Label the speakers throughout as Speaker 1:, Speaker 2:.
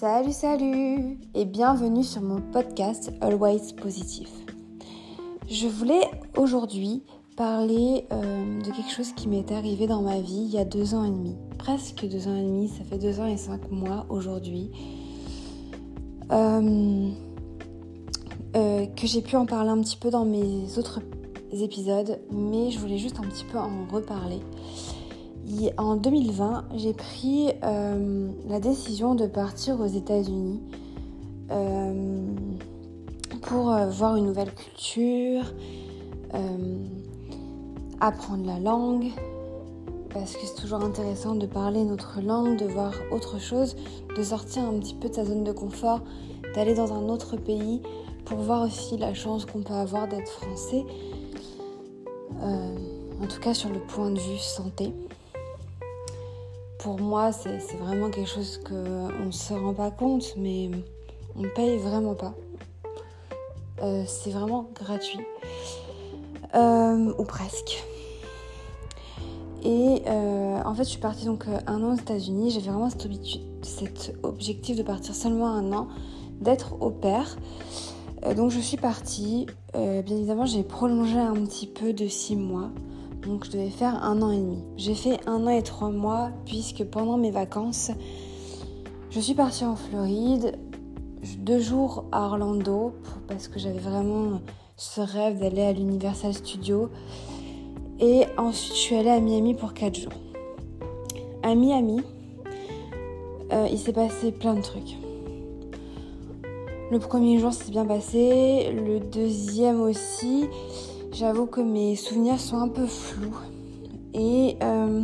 Speaker 1: Salut, salut et bienvenue sur mon podcast Always Positif. Je voulais aujourd'hui parler euh, de quelque chose qui m'est arrivé dans ma vie il y a deux ans et demi. Presque deux ans et demi, ça fait deux ans et cinq mois aujourd'hui. Euh, euh, que j'ai pu en parler un petit peu dans mes autres épisodes, mais je voulais juste un petit peu en reparler. En 2020, j'ai pris euh, la décision de partir aux États-Unis euh, pour euh, voir une nouvelle culture, apprendre la langue, parce que c'est toujours intéressant de parler notre langue, de voir autre chose, de sortir un petit peu de sa zone de confort, d'aller dans un autre pays pour voir aussi la chance qu'on peut avoir d'être français, en tout cas sur le point de vue santé pour moi, c'est vraiment quelque chose qu'on ne se rend pas compte, mais on ne paye vraiment pas. Euh, c'est vraiment gratuit. Euh, ou presque. Et euh, en fait, je suis partie donc un an aux États-Unis. J'avais vraiment cet, objectif de partir seulement un an, d'être au pair. donc je suis partie. bien évidemment, j'ai prolongé un petit peu de six mois. Donc je devais faire un an et demi. J'ai fait un an et trois mois puisque pendant mes vacances, je suis partie en Floride, deux jours à Orlando parce que j'avais vraiment ce rêve d'aller à l'Universal Studio. Et ensuite je suis allée à Miami pour quatre jours. À Miami, euh, il s'est passé plein de trucs. Le premier jour s'est bien passé, le deuxième aussi. J'avoue que mes souvenirs sont un peu flous. Et euh,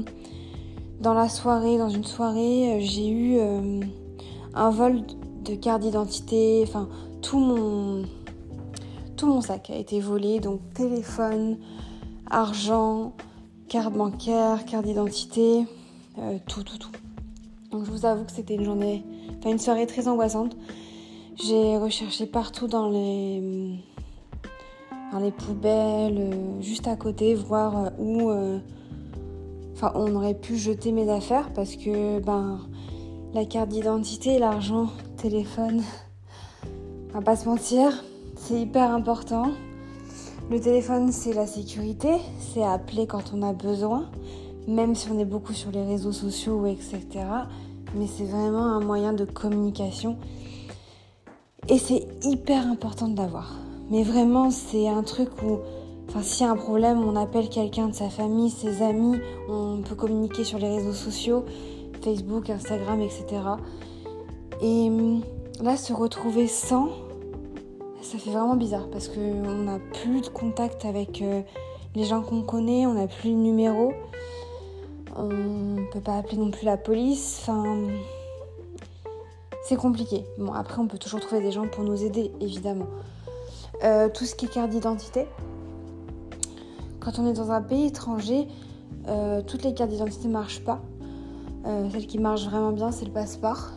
Speaker 1: dans la soirée, dans une soirée, euh, j'ai eu euh, un vol de carte d'identité. Enfin, tout mon, tout mon sac a été volé. Donc téléphone, argent, carte bancaire, carte d'identité, tout, tout, tout. Donc je vous avoue que c'était une journée, enfin une soirée très angoissante. J'ai recherché partout dans les les poubelles, euh, juste à côté, voir euh, où euh, on aurait pu jeter mes affaires parce que ben, la carte d'identité, l'argent, téléphone, on va pas se mentir, c'est hyper important. Le téléphone, c'est la sécurité, c'est appeler quand on a besoin, même si on est beaucoup sur les réseaux sociaux, etc. Mais c'est vraiment un moyen de communication. Et c'est hyper important de l'avoir. Mais vraiment, c'est un truc où, enfin, s'il y a un problème, on appelle quelqu'un de sa famille, ses amis, on peut communiquer sur les réseaux sociaux, Facebook, Instagram, etc. Et hum, là, se retrouver sans, ça fait vraiment bizarre parce qu'on n'a plus de contact avec euh, les gens qu'on connaît, on n'a plus le numéro, on ne peut pas appeler non plus la police, enfin. C'est compliqué. Bon, après, on peut toujours trouver des gens pour nous aider, évidemment. Euh, tout ce qui est carte d'identité. Quand on est dans un pays étranger, euh, toutes les cartes d'identité ne marchent pas. Euh, celle qui marche vraiment bien, c'est le passeport.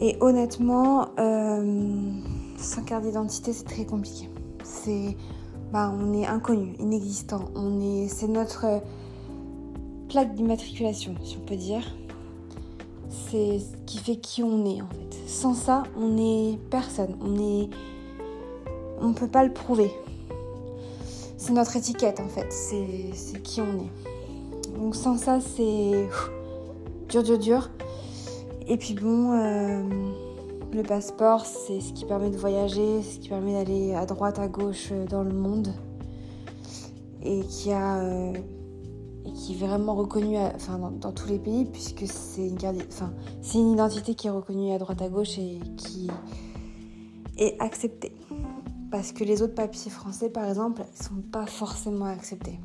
Speaker 1: et honnêtement, sans carte d'identité, c'est très compliqué. C'est, bah, on est inconnu, inexistant. On est, c'est notre plaque d'immatriculation, si on peut dire c'est ce qui fait qui on est en fait. Sans ça, on est personne. On est, on peut pas le prouver. C'est notre étiquette en fait. C'est qui on est. Donc sans ça, c'est dur, dur, dur. Et puis bon, euh, le passeport, c'est ce qui permet de voyager, ce qui permet d'aller à droite, à gauche euh, dans le monde. Et qui a euh, et qui est vraiment reconnue enfin, dans, tous les pays puisque c'est une, une identité qui est reconnue à droite à gauche et qui est acceptée. Parce que les autres papiers français, par exemple, ne sont pas forcément acceptés.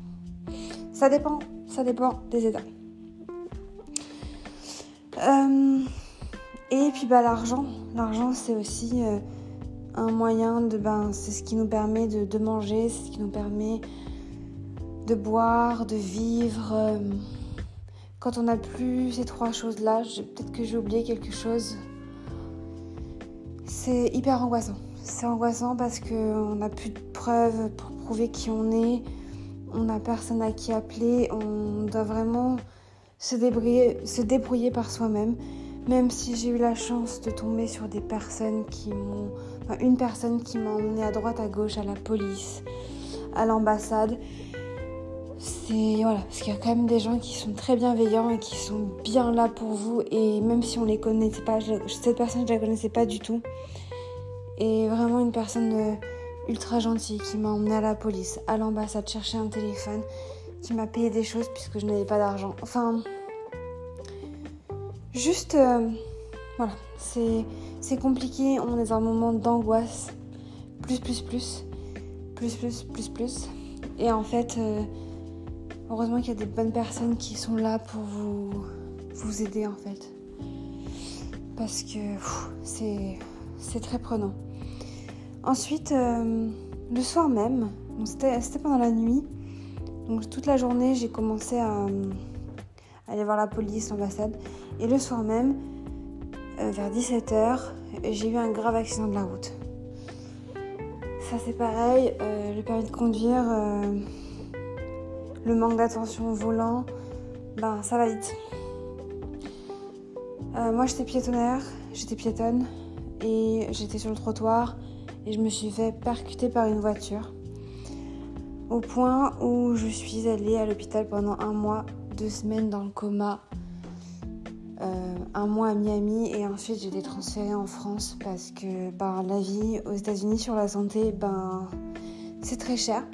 Speaker 1: Ça dépend, ça dépend des États. Euh, et puis bah, l'argent, l'argent c'est aussi euh, un moyen de, ben, c'est ce qui nous permet de manger, c'est ce qui nous permet de boire, de vivre. Euh, quand on n'a plus ces trois choses-là, peut-être que j'ai oublié quelque chose. C'est hyper angoissant. C'est angoissant parce qu'on n'a plus de preuves pour prouver qui on est. On n'a personne à qui appeler. On doit vraiment se débrouiller, par soi-même, même si j'ai eu la chance de tomber sur des personnes qui m'ont... Enfin, une personne qui m'a emmené à droite, à gauche, à la police, à l'ambassade. C'est... Voilà, parce qu'il y a quand même des gens qui sont très bienveillants et qui sont bien là pour vous. Et même si on les connaissait pas, cette personne, je la connaissais pas du tout. Et vraiment une personne euh, ultra gentille qui m'a emmené à la police, à l'ambassade, chercher un téléphone, qui m'a payé des choses puisque je n'avais pas d'argent. Enfin, juste, euh, voilà, c'est compliqué. On est dans un moment d'angoisse, plus, plus, plus, plus, plus, plus, plus. Et en fait, euh, heureusement qu'il y a des bonnes personnes qui sont là pour vous, vous aider en fait. Parce que c'est très prenant. Ensuite, euh, le soir même, c'était pendant la nuit, donc toute la journée, j'ai commencé à, aller voir la police, l'ambassade. Et le soir même, euh, vers 17h, j'ai eu un grave accident de la route. Ça c'est pareil, euh, le permis de conduire, le manque d'attention au volant, ben ça va vite. moi j'étais piétonnaire, j'étais piétonne et j'étais sur le trottoir et je me suis fait percuter par une voiture au point où je suis allée à l'hôpital pendant un mois, deux semaines dans le coma, euh, un mois à Miami et ensuite j'ai été transférée en France parce que ben, la vie aux États-Unis sur la santé, ben, c'est très cher.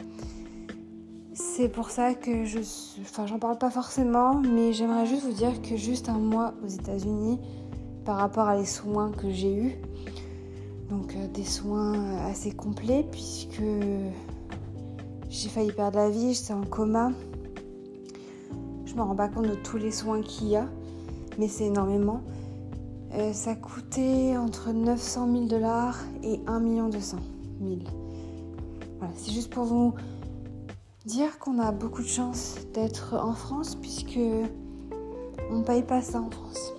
Speaker 1: C'est pour ça que je. Enfin, j'en parle pas forcément, mais j'aimerais juste vous dire que juste un mois aux États-Unis, par rapport à les soins que j'ai eus, donc euh, des soins assez complets, puisque j'ai failli perdre la vie, j'étais en coma. Je me rends pas compte de tous les soins qu'il y a, mais c'est énormément. Euh, ça coûtait entre 900 000 dollars et 1 million 200 000. Voilà, c'est juste pour vous dire qu'on a beaucoup de chance d'être en France puisque on paye pas ça en France.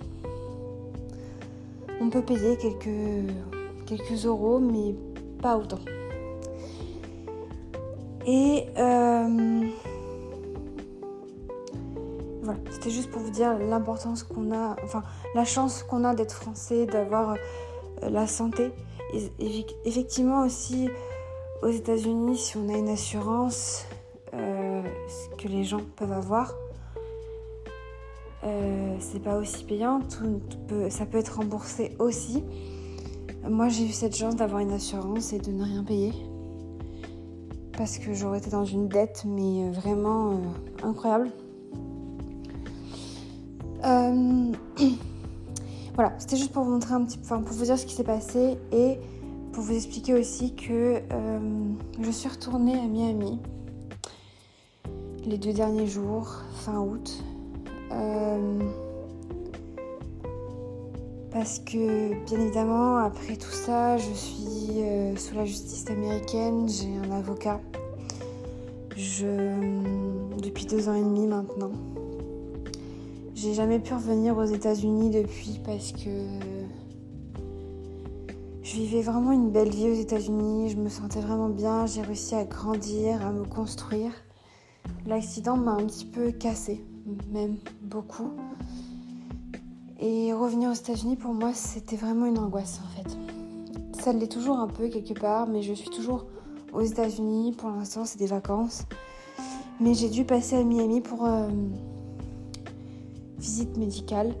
Speaker 1: On peut payer quelques, quelques euros, mais pas autant. Et euh, voilà, c'était juste pour vous dire l'importance qu'on a, enfin la chance qu'on a d'être français, d'avoir euh, la santé. Effectivement aussi aux États-Unis, si on a une assurance les gens peuvent avoir, c'est pas aussi payant, ça peut être remboursé aussi. Moi j'ai eu cette chance d'avoir une assurance et de ne rien payer parce que j'aurais été dans une dette, mais euh, vraiment euh, incroyable. Euh, voilà, c'était juste pour vous montrer un petit enfin pour vous dire ce qui s'est passé et pour vous expliquer aussi que je suis retournée à Miami les deux derniers jours, fin août. parce que bien évidemment, après tout ça, je suis sous la justice américaine, j'ai un avocat je, depuis deux ans et demi maintenant. J'ai jamais pu revenir aux États-Unis depuis parce que je vivais vraiment une belle vie aux États-Unis. Je me sentais vraiment bien. J'ai réussi à grandir, à me construire. L'accident m'a un petit peu cassé, même beaucoup. Et revenir aux États-Unis pour moi, c'était vraiment une angoisse en fait. Ça l'est toujours un peu quelque part, mais je suis toujours aux États-Unis. Pour l'instant, c'est des vacances. Mais j'ai dû passer à Miami pour euh, visite médicale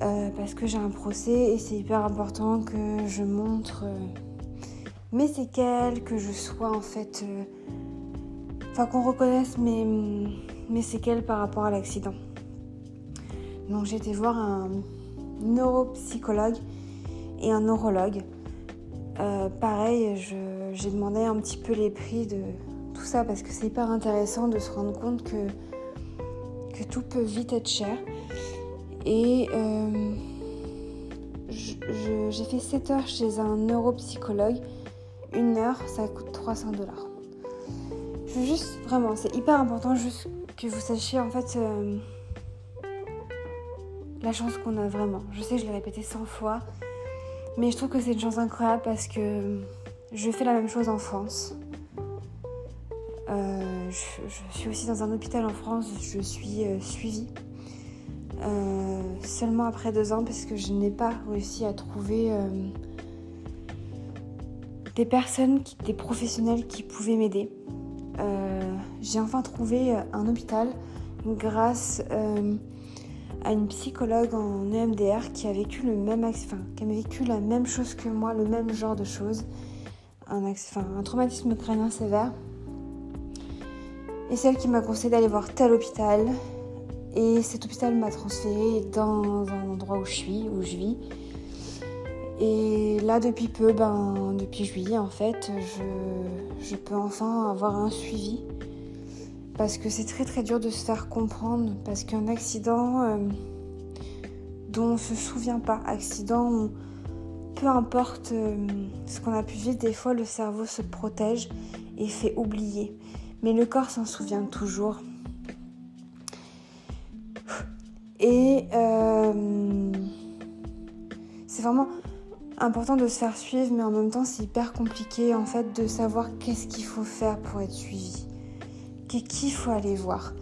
Speaker 1: euh, parce que j'ai un procès et c'est hyper important que je montre euh, mes séquelles, que je sois en fait. Enfin, qu'on reconnaisse mes, séquelles par rapport à l'accident. Donc j'ai été voir un neuropsychologue et un neurologue. pareil, j'ai demandé un petit peu les prix de tout ça parce que c'est hyper intéressant de se rendre compte que, que tout peut vite être cher. Et euh, j'ai fait 7 heures chez un neuropsychologue. Une heure, ça coûte 300 dollars. Juste, vraiment, c'est hyper important juste que vous sachiez en fait euh, la chance qu'on a vraiment. Je sais, je l'ai répété 100 fois, mais je trouve que c'est une chance incroyable parce que je fais la même chose en France. Euh, je, suis aussi dans un hôpital en France, je suis euh, suivie. seulement après deux ans parce que je n'ai pas réussi à trouver des personnes, des professionnels qui pouvaient m'aider. J'ai enfin trouvé un hôpital grâce à une psychologue en EMDR qui a vécu le même enfin, qui a vécu la même chose que moi, le même genre de choses, un, un traumatisme crânien sévère. Et celle qui m'a conseillé d'aller voir tel hôpital. Et cet hôpital m'a transféré dans un endroit où je suis, où je vis. Et là, depuis peu, ben, depuis juillet, en fait, je, peux enfin avoir un suivi parce que c'est très très dur de se faire comprendre, parce qu'un accident euh, dont on ne se souvient pas, accident peu importe euh, ce qu'on a pu vivre, des fois le cerveau se protège et fait oublier. Mais le corps s'en souvient toujours. Et euh, c'est vraiment important de se faire suivre, mais en même temps c'est hyper compliqué en fait de savoir qu'est-ce qu'il faut faire pour être suivi qu'il faut aller voir.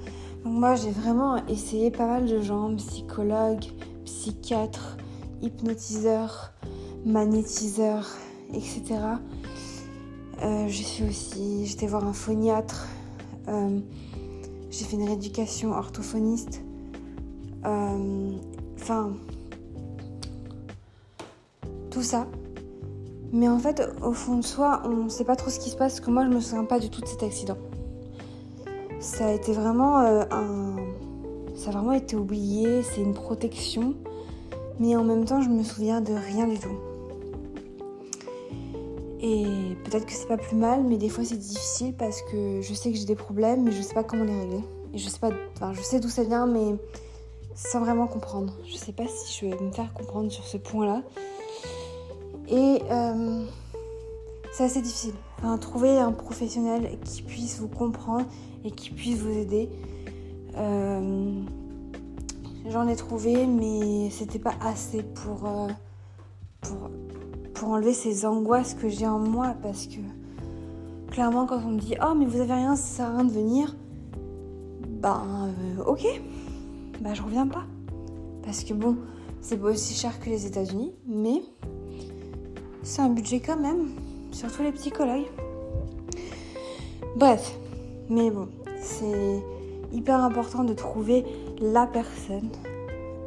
Speaker 1: Donc moi j'ai vraiment essayé pas mal de gens, psychologues, psychiatres, hypnotiseurs, magnétiseurs, etc. Euh, j'ai fait aussi, j'étais voir un phoniatre, euh, j'ai fait une rééducation orthophoniste. Euh, enfin, tout ça. Mais en fait, au fond de soi, on ne sait pas trop ce qui se passe, parce que moi je me souviens pas du tout de cet accident ça a été vraiment euh, un. Ça a vraiment été oublié, c'est une protection, mais en même temps, je me souviens de rien du tout. Et peut-être que c'est pas plus mal, mais des fois c'est difficile parce que je sais que j'ai des problèmes, mais je sais pas comment les régler. Et je sais pas, enfin, je sais d'où ça vient, mais sans vraiment comprendre. Je sais pas si je vais me faire comprendre sur ce point-là. Et euh, c'est assez difficile. Enfin, trouver un professionnel qui puisse vous comprendre et qui puisse vous aider. Euh, j'en ai trouvé, mais c'était pas assez pour, euh, pour, pour enlever ces angoisses que j'ai en moi parce que clairement, quand on me dit Oh, mais vous avez rien, ça sert à rien de venir, ben ok, ben je reviens pas. Parce que bon, c'est pas aussi cher que les États-Unis, mais c'est un budget quand même, surtout les psychologues. Bref, mais bon, c'est hyper important de trouver la personne,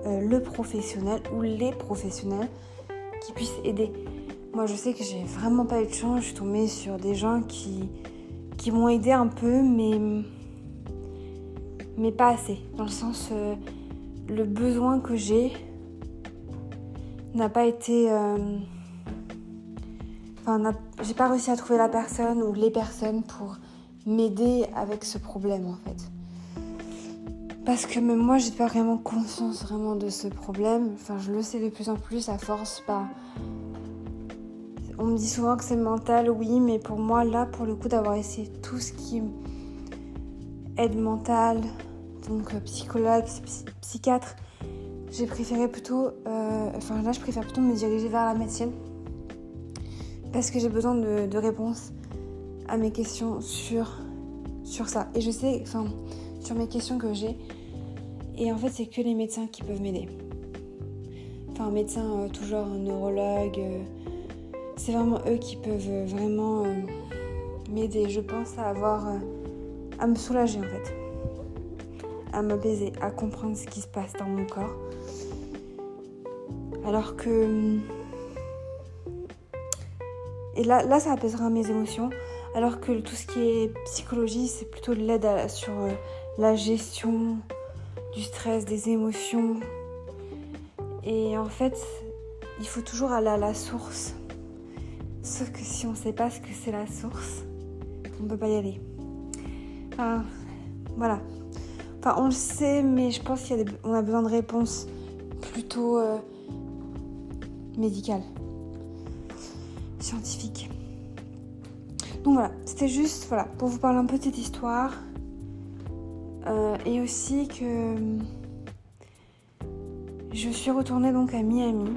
Speaker 1: euh, le professionnel ou les professionnels qui puissent aider. Moi, je sais que j'ai vraiment pas eu de chance. Je suis tombée sur des gens qui, qui m'ont aidé un peu, mais, mais pas assez. Dans le sens, euh, le besoin que j'ai n'a pas été. Euh, enfin, j'ai pas réussi à trouver la personne ou les personnes pour m'aider avec ce problème en fait. Parce que même moi, j'ai pas vraiment conscience vraiment de ce problème. Enfin, je le sais de plus en plus à force. Pas. On me dit souvent que c'est mental, oui, mais pour moi, là, pour le coup, d'avoir essayé tout ce qui aide mentale, donc euh, psychologue, psychiatre, j'ai préféré plutôt. Euh, enfin, là, je préfère plutôt me diriger vers la médecine. Parce que j'ai besoin de, réponses à mes questions sur, sur ça. Et je sais, enfin, sur mes questions que j'ai. Et en fait, c'est que les médecins qui peuvent m'aider. Enfin, un médecin, euh, toujours un neurologue. Euh, c'est vraiment eux qui peuvent vraiment euh, m'aider. Je pense à avoir. à me soulager en fait. À m'apaiser, à comprendre ce qui se passe dans mon corps. Alors que. Et là, là, ça apaisera mes émotions. Alors que tout ce qui est psychologie, c'est plutôt de l'aide sur euh, la gestion du stress, des émotions. Et en fait, il faut toujours aller à la source. Sauf que si on ne sait pas ce que c'est la source, on ne peut pas y aller. Enfin, voilà. Enfin, on le sait, mais je pense qu'on a, a, besoin de réponses plutôt euh, médicales, scientifiques. Donc voilà, c'était juste voilà, pour vous parler un peu de cette histoire. Euh, et aussi que je suis retournée donc à Miami,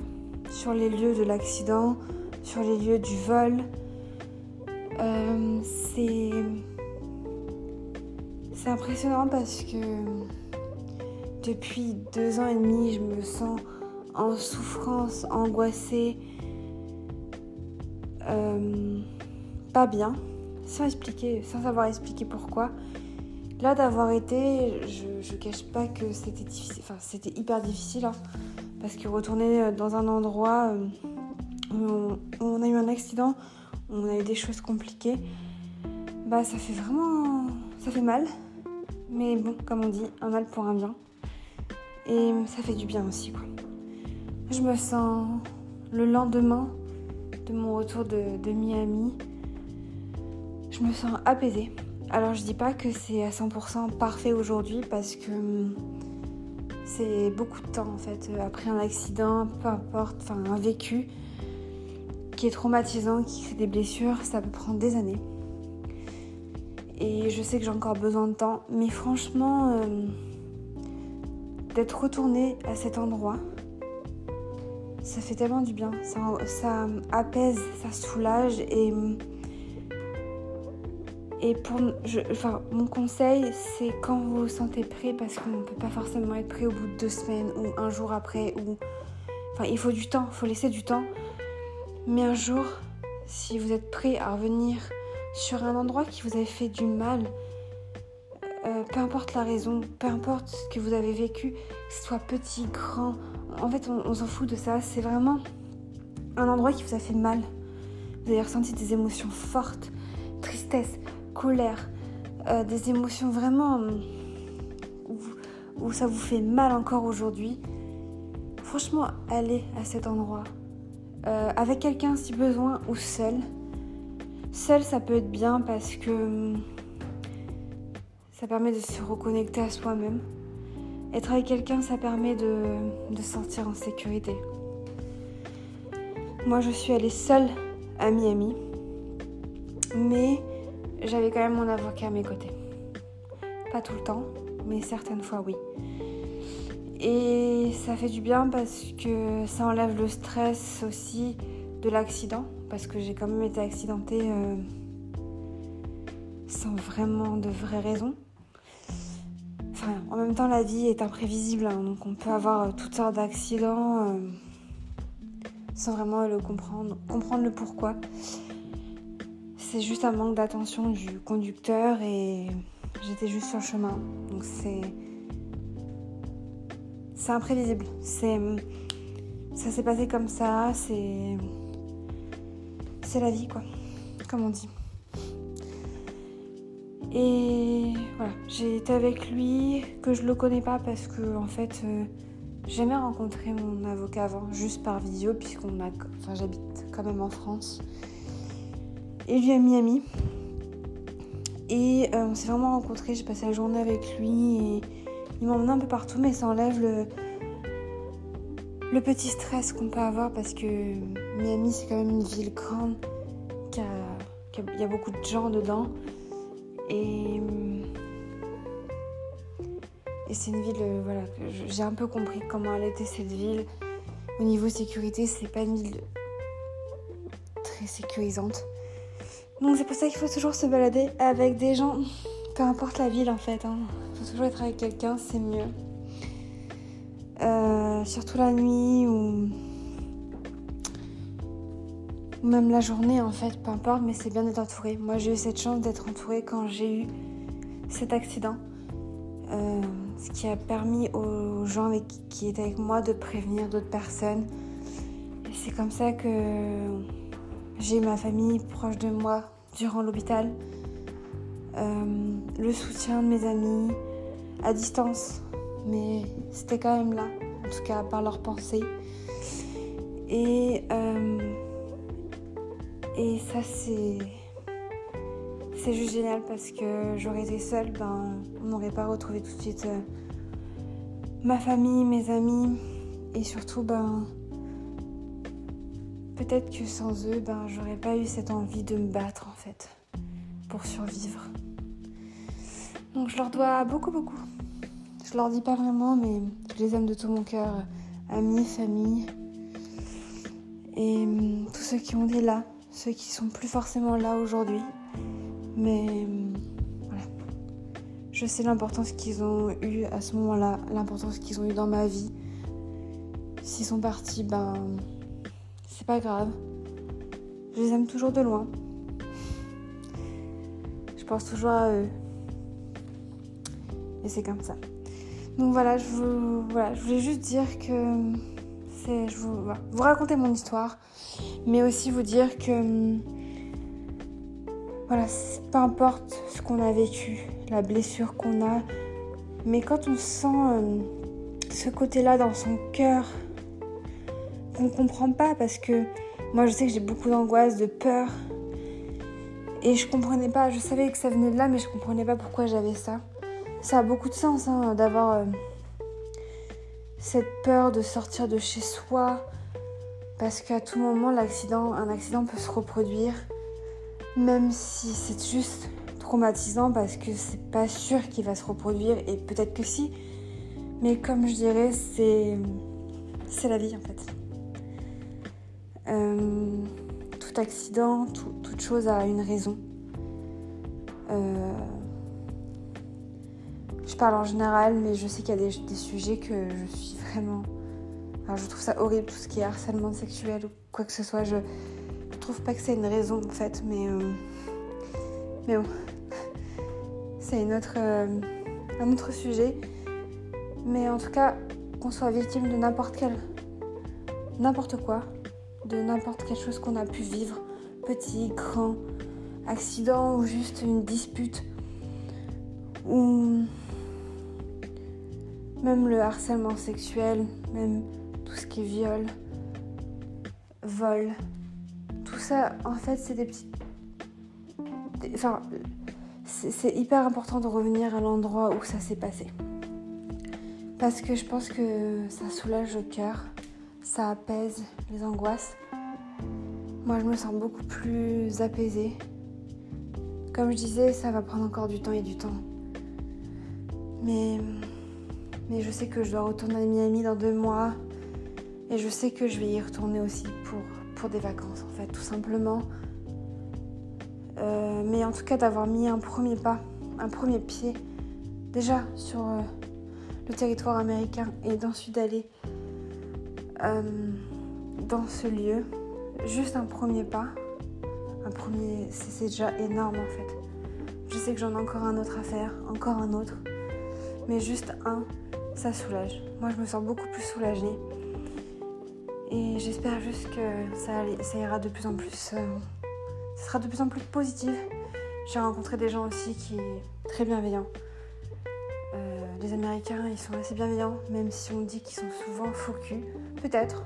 Speaker 1: sur les lieux de l'accident, sur les lieux du vol. Euh, c'est c'est impressionnant parce que depuis deux ans et demi, je me sens en souffrance, angoissée, bien, sans expliquer, sans savoir expliquer pourquoi. Là, d'avoir été, je, cache pas que c'était difficile, enfin c'était hyper difficile, hein, parce que retourner dans un endroit où on, on, a eu un accident, où on a eu des choses compliquées, bah ça fait vraiment, ça fait mal. Mais bon, comme on dit, un mal pour un bien. Et ça fait du bien aussi, quoi. Je me sens le lendemain de mon retour de, Miami, je me sens apaisée. Alors je dis pas que c'est à 100% parfait aujourd'hui parce que hum, c'est beaucoup de temps en fait. Après un accident, peu importe, enfin un vécu qui est traumatisant, qui crée des blessures, ça peut prendre des années. Et je sais que j'ai encore besoin de temps, mais franchement, hum, d'être retournée à cet endroit, ça fait tellement du bien. Ça, ça apaise, ça soulage et. Et pour, enfin, mon conseil, c'est quand vous vous sentez prêt, parce qu'on ne peut pas forcément être prêt au bout de deux semaines ou un jour après, ou, enfin, il faut du temps, il faut laisser du temps. Mais un jour, si vous êtes prêt à revenir sur un endroit qui vous avait fait du mal, euh, peu importe la raison, peu importe ce que vous avez vécu, soit petit, grand, en fait, on, s'en fout de ça. C'est vraiment un endroit qui vous a fait mal. Vous avez ressenti des émotions fortes, tristesse, colère, euh, des émotions vraiment où, ça vous fait mal encore aujourd'hui. Franchement, allez à cet endroit. Euh, avec quelqu'un si besoin ou seul. Seul, ça peut être bien parce que ça permet de se reconnecter à soi-même. Être avec quelqu'un, ça permet de, se sentir en sécurité. Moi, je suis allée seule à Miami, mais j'avais quand même mon avocat à mes côtés. Pas tout le temps, mais certaines fois, oui. Et ça fait du bien parce que ça enlève le stress aussi de l'accident, parce que j'ai quand même été accidentée euh, sans vraiment de vraies raisons en même temps, la vie est imprévisible, hein, donc on peut avoir euh, toutes sortes d'accidents euh, sans vraiment le comprendre, comprendre le pourquoi. C'est juste un manque d'attention du conducteur et j'étais juste sur le chemin. Donc c'est c'est imprévisible. C'est ça s'est passé comme ça. C'est c'est la vie quoi, comme on dit. Et voilà, j'ai été avec lui, que je le connais pas parce que en fait, euh, j'ai jamais rencontré mon avocat avant, juste par visio, puisqu'on a, enfin, j'habite quand même en France. Et lui à Miami. Et euh, on s'est vraiment rencontrés, j'ai passé la journée avec lui et il m'emmène un peu partout, mais ça enlève le, le petit stress qu'on peut avoir parce que Miami c'est quand même une ville grande, il y a beaucoup de gens dedans. Et, et c'est une ville, euh, voilà, j'ai un peu compris comment elle était cette ville. Au niveau sécurité, c'est pas une ville très sécurisante. Donc c'est pour ça qu'il faut toujours se balader avec des gens, peu importe la ville en fait. Il hein. faut toujours être avec quelqu'un, c'est mieux. Euh, surtout la nuit ou ou même la journée en fait, peu importe, mais c'est bien d'être entouré. Moi j'ai eu cette chance d'être entourée quand j'ai eu cet accident, euh, ce qui a permis aux gens qui étaient avec moi de prévenir d'autres personnes. Et c'est comme ça que j'ai ma famille proche de moi durant l'hôpital, euh, le soutien de mes amis à distance, mais c'était quand même là, en tout cas par leurs pensées. Et euh, et ça, c'est. C'est juste génial parce que j'aurais été seule, ben, on n'aurait pas retrouvé tout de suite euh, ma famille, mes amis. Et surtout, ben. Peut-être que sans eux, ben, j'aurais pas eu cette envie de me battre en fait. Pour survivre. Donc je leur dois beaucoup, beaucoup. Je leur dis pas vraiment, mais je les aime de tout mon cœur. Amis, famille. Et hum, tous ceux qui ont été là ceux qui sont plus forcément là aujourd'hui. Mais voilà, Je sais l'importance qu'ils ont eu à ce moment-là, l'importance qu'ils ont eu dans ma vie. S'ils sont partis, ben, grave. Je les aime toujours de loin. Je pense toujours à eux. Et c'est comme ça. Donc voilà, je, vous, voilà, je voulais juste dire que c'est, je vous, vous raconter mon histoire, mais aussi vous dire que voilà, peu importe ce qu'on a vécu, la blessure qu'on a, mais quand on sent euh, ce côté-là dans son cœur, qu'on comprend pas parce que moi je sais que j'ai beaucoup d'angoisse, de peur, et je comprenais pas, je savais que ça venait de là, mais je comprenais pas pourquoi j'avais ça. Ça a beaucoup de sens hein, d'avoir euh, cette peur de sortir de chez soi, parce qu'à tout moment, l'accident, un accident peut se reproduire, même si c'est juste traumatisant parce que c'est pas sûr qu'il va se reproduire et peut-être que si. Mais comme je dirais, c'est la vie en fait. Euh, tout accident, toute chose a une raison. Euh, je parle en général, mais je sais qu'il y a des, sujets que je suis vraiment. je trouve ça horrible, tout ce qui est harcèlement sexuel ou quoi que ce soit. Je, trouve pas que c'est une raison en fait, mais. Euh, mais bon. C'est un autre sujet. Mais en tout cas, qu'on soit victime de n'importe quel. n'importe quoi, de n'importe quelle chose qu'on a pu vivre, petit, grand, accident ou juste une dispute, ou même le harcèlement sexuel, même tout ce qui est viol, vol, tout ça, en fait, c'est des petites. Enfin, c'est hyper important de revenir à l'endroit où ça s'est passé. Parce que je pense que ça soulage le cœur, ça apaise les angoisses. Moi, je me sens beaucoup plus apaisée. Comme je disais, ça va prendre encore du temps et du temps. Mais mais je sais que je dois retourner à Miami dans deux mois. Et je sais que je vais y retourner aussi pour, pour des vacances, en fait, tout simplement. Euh, mais en tout cas, d'avoir mis un premier pas, un premier pied, déjà sur euh, le territoire américain et d'ensuite d'aller euh, dans ce lieu, juste un premier pas, un premier, c'est déjà énorme en fait. Je sais que j'en ai encore un autre à faire, encore un autre, mais juste un, ça soulage. Moi, je me sens beaucoup plus soulagée. Et j'espère juste que ça, ira de plus en plus. ça sera de plus en plus positif. J'ai rencontré des gens aussi qui très bienveillants. Euh, les Américains, ils sont assez bienveillants, même si on dit qu'ils sont souvent faux Peut-être.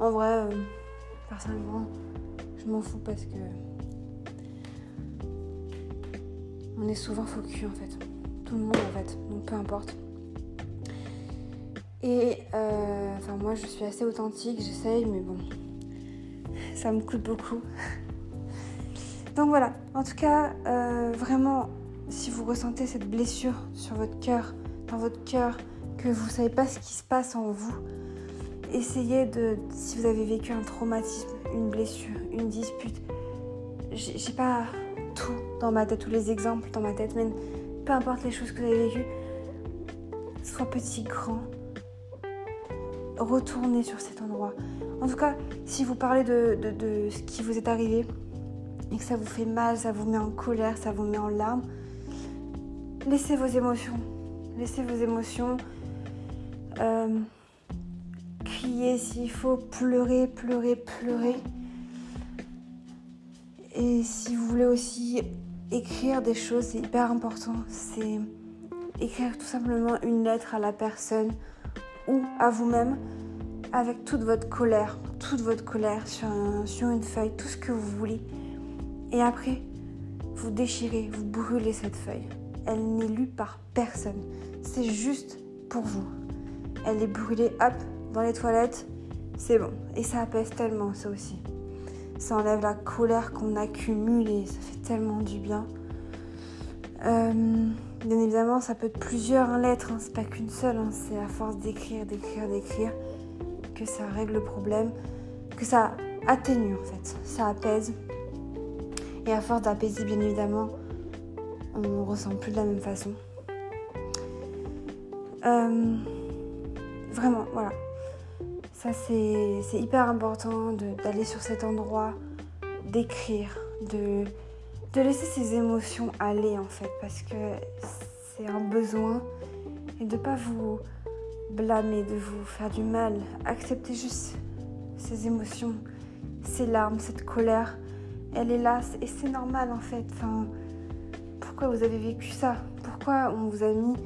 Speaker 1: En vrai, euh, personnellement, je m'en fous parce que on est souvent faux en fait. Tout le monde en fait. Donc peu importe. Et euh, enfin, moi, je suis assez authentique, j'essaye, mais bon, ça me coûte beaucoup. Donc voilà, en tout cas, euh, vraiment, si vous ressentez cette blessure sur votre cœur, dans votre cœur, que vous ne savez pas ce qui se passe en vous, essayez de, si vous avez vécu un traumatisme, une blessure, une dispute, j'ai pas tout dans ma tête, tous les exemples dans ma tête, mais peu importe les choses que vous avez vécues, soit petit, grand, retourner sur cet endroit. En tout cas, si vous parlez de, ce qui vous est arrivé et que ça vous fait mal, ça vous met en colère, ça vous met en larmes, laissez vos émotions. Laissez vos émotions. Euh, s'il faut, pleurer, pleurer, pleurer. Et si vous voulez aussi écrire des choses, c'est hyper important. C'est écrire tout simplement une lettre à la personne ou à vous-même avec toute votre colère, toute votre colère sur, sur une feuille, tout ce que vous voulez. Et après, vous déchirez, vous brûlez cette feuille. Elle n'est lue par personne. C'est juste pour vous. Elle est brûlée, hop, dans les toilettes. C'est bon. Et ça apaise tellement, ça aussi. Ça enlève la colère qu'on accumule et ça fait tellement du bien. Euh, Bien évidemment, ça peut être plusieurs lettres, hein. c'est pas qu'une seule, hein. c'est à force d'écrire, d'écrire, d'écrire que ça règle le problème, que ça atténue en fait, ça apaise. Et à force d'apaiser, bien évidemment, on ressent plus de la même façon. Euh, vraiment, voilà. Ça, c'est hyper important d'aller sur cet endroit, d'écrire, de, laisser ses émotions aller en fait, parce que c'est un besoin et de pas vous blâmer, de vous faire du mal. Acceptez juste ces émotions, ces larmes, cette colère. Elle est là et c'est normal en fait. Enfin, pourquoi vous avez vécu ça? Pourquoi on vous a mis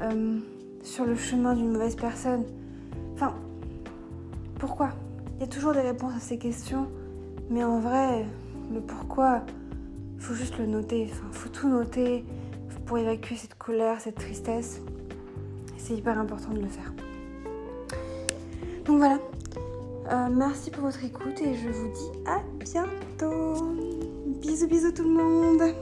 Speaker 1: euh, sur le chemin d'une mauvaise personne? Il y a toujours des réponses à ces questions, mais en vrai, le pourquoi, il faut juste le noter. Enfin, faut tout noter pour évacuer cette colère, cette tristesse. C'est hyper important de le faire. Donc voilà. Euh, merci pour votre écoute et je vous dis à bientôt. Bisous bisous tout le monde.